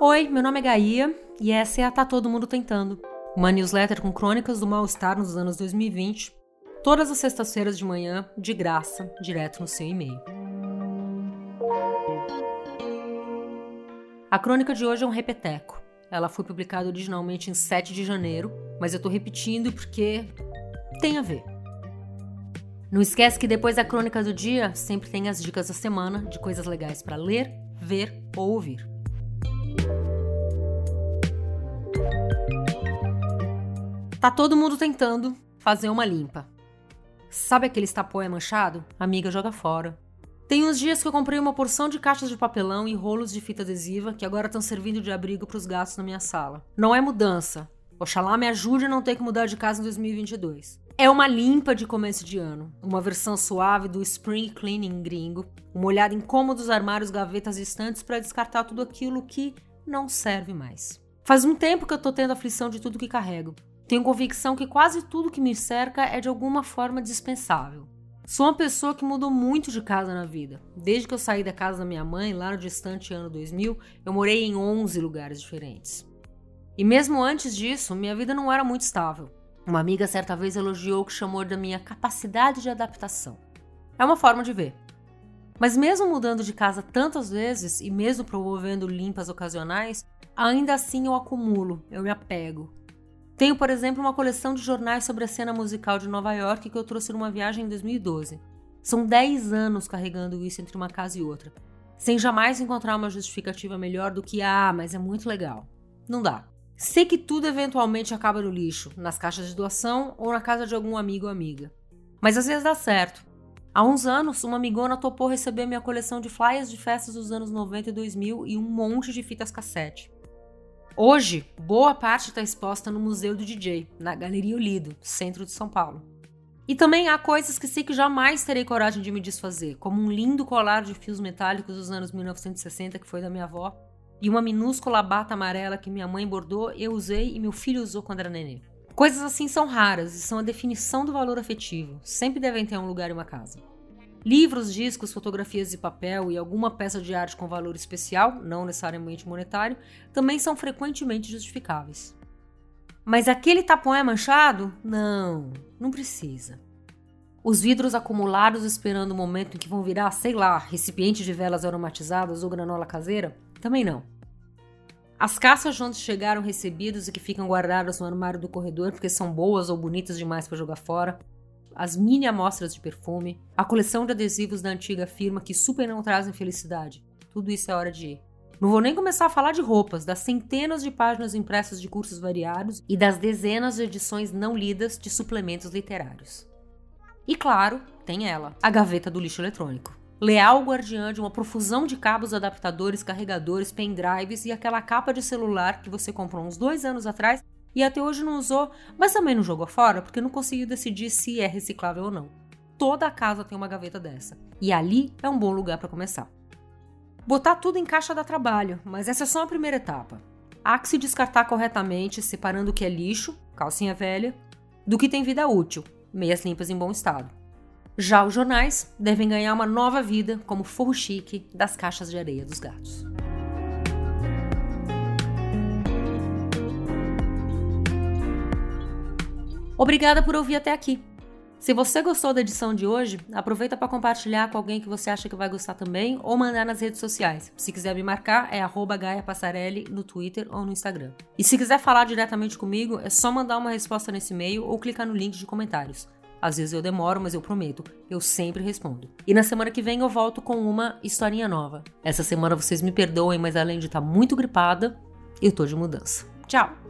Oi, meu nome é Gaia e essa é a Tá Todo Mundo Tentando, uma newsletter com crônicas do mal-estar nos anos 2020, todas as sextas-feiras de manhã, de graça, direto no seu e-mail. A crônica de hoje é um repeteco. Ela foi publicada originalmente em 7 de janeiro, mas eu tô repetindo porque tem a ver. Não esquece que depois da crônica do dia sempre tem as dicas da semana de coisas legais para ler, ver ou ouvir. Tá todo mundo tentando fazer uma limpa. Sabe aquele estapóia manchado? Amiga, joga fora. Tem uns dias que eu comprei uma porção de caixas de papelão e rolos de fita adesiva que agora estão servindo de abrigo para os gatos na minha sala. Não é mudança. Oxalá me ajude a não ter que mudar de casa em 2022. É uma limpa de começo de ano, uma versão suave do Spring Cleaning gringo, uma olhada em cômodos, armários, gavetas e estantes para descartar tudo aquilo que não serve mais. Faz um tempo que eu tô tendo aflição de tudo que carrego. Tenho convicção que quase tudo que me cerca é de alguma forma dispensável. Sou uma pessoa que mudou muito de casa na vida. Desde que eu saí da casa da minha mãe, lá no distante ano 2000, eu morei em 11 lugares diferentes. E mesmo antes disso, minha vida não era muito estável. Uma amiga certa vez elogiou o que chamou da minha capacidade de adaptação. É uma forma de ver. Mas mesmo mudando de casa tantas vezes e mesmo promovendo limpas ocasionais, ainda assim eu acumulo, eu me apego, tenho, por exemplo, uma coleção de jornais sobre a cena musical de Nova York que eu trouxe numa viagem em 2012. São 10 anos carregando isso entre uma casa e outra, sem jamais encontrar uma justificativa melhor do que ah, mas é muito legal. Não dá. Sei que tudo eventualmente acaba no lixo, nas caixas de doação ou na casa de algum amigo ou amiga. Mas às vezes dá certo. Há uns anos, uma amigona topou receber minha coleção de flyers de festas dos anos 90 e 2000 e um monte de fitas cassete. Hoje, boa parte está exposta no Museu do DJ, na Galeria Olido, centro de São Paulo. E também há coisas que sei que jamais terei coragem de me desfazer, como um lindo colar de fios metálicos dos anos 1960 que foi da minha avó, e uma minúscula bata amarela que minha mãe bordou, eu usei e meu filho usou quando era nenê. Coisas assim são raras e são a definição do valor afetivo, sempre devem ter um lugar em uma casa. Livros, discos, fotografias de papel e alguma peça de arte com valor especial, não necessariamente monetário, também são frequentemente justificáveis. Mas aquele tapão é manchado? Não, não precisa. Os vidros acumulados esperando o momento em que vão virar, sei lá, recipiente de velas aromatizadas ou granola caseira? Também não. As caças onde chegaram recebidos e que ficam guardadas no armário do corredor porque são boas ou bonitas demais para jogar fora, as mini amostras de perfume, a coleção de adesivos da antiga firma que super não trazem felicidade. Tudo isso é hora de ir. Não vou nem começar a falar de roupas, das centenas de páginas impressas de cursos variados e das dezenas de edições não lidas de suplementos literários. E claro, tem ela, a gaveta do lixo eletrônico. Leal guardiã de uma profusão de cabos adaptadores, carregadores, pendrives e aquela capa de celular que você comprou uns dois anos atrás e até hoje não usou, mas também não jogou fora porque não conseguiu decidir se é reciclável ou não. Toda a casa tem uma gaveta dessa, e ali é um bom lugar para começar. Botar tudo em caixa dá trabalho, mas essa é só a primeira etapa. Há que se descartar corretamente, separando o que é lixo, calcinha velha, do que tem vida útil, meias limpas em bom estado. Já os jornais devem ganhar uma nova vida como forro chique das caixas de areia dos gatos. Obrigada por ouvir até aqui. Se você gostou da edição de hoje, aproveita para compartilhar com alguém que você acha que vai gostar também ou mandar nas redes sociais. Se quiser me marcar, é Gaia Passarelli no Twitter ou no Instagram. E se quiser falar diretamente comigo, é só mandar uma resposta nesse e-mail ou clicar no link de comentários. Às vezes eu demoro, mas eu prometo, eu sempre respondo. E na semana que vem eu volto com uma historinha nova. Essa semana vocês me perdoem, mas além de estar tá muito gripada, eu tô de mudança. Tchau!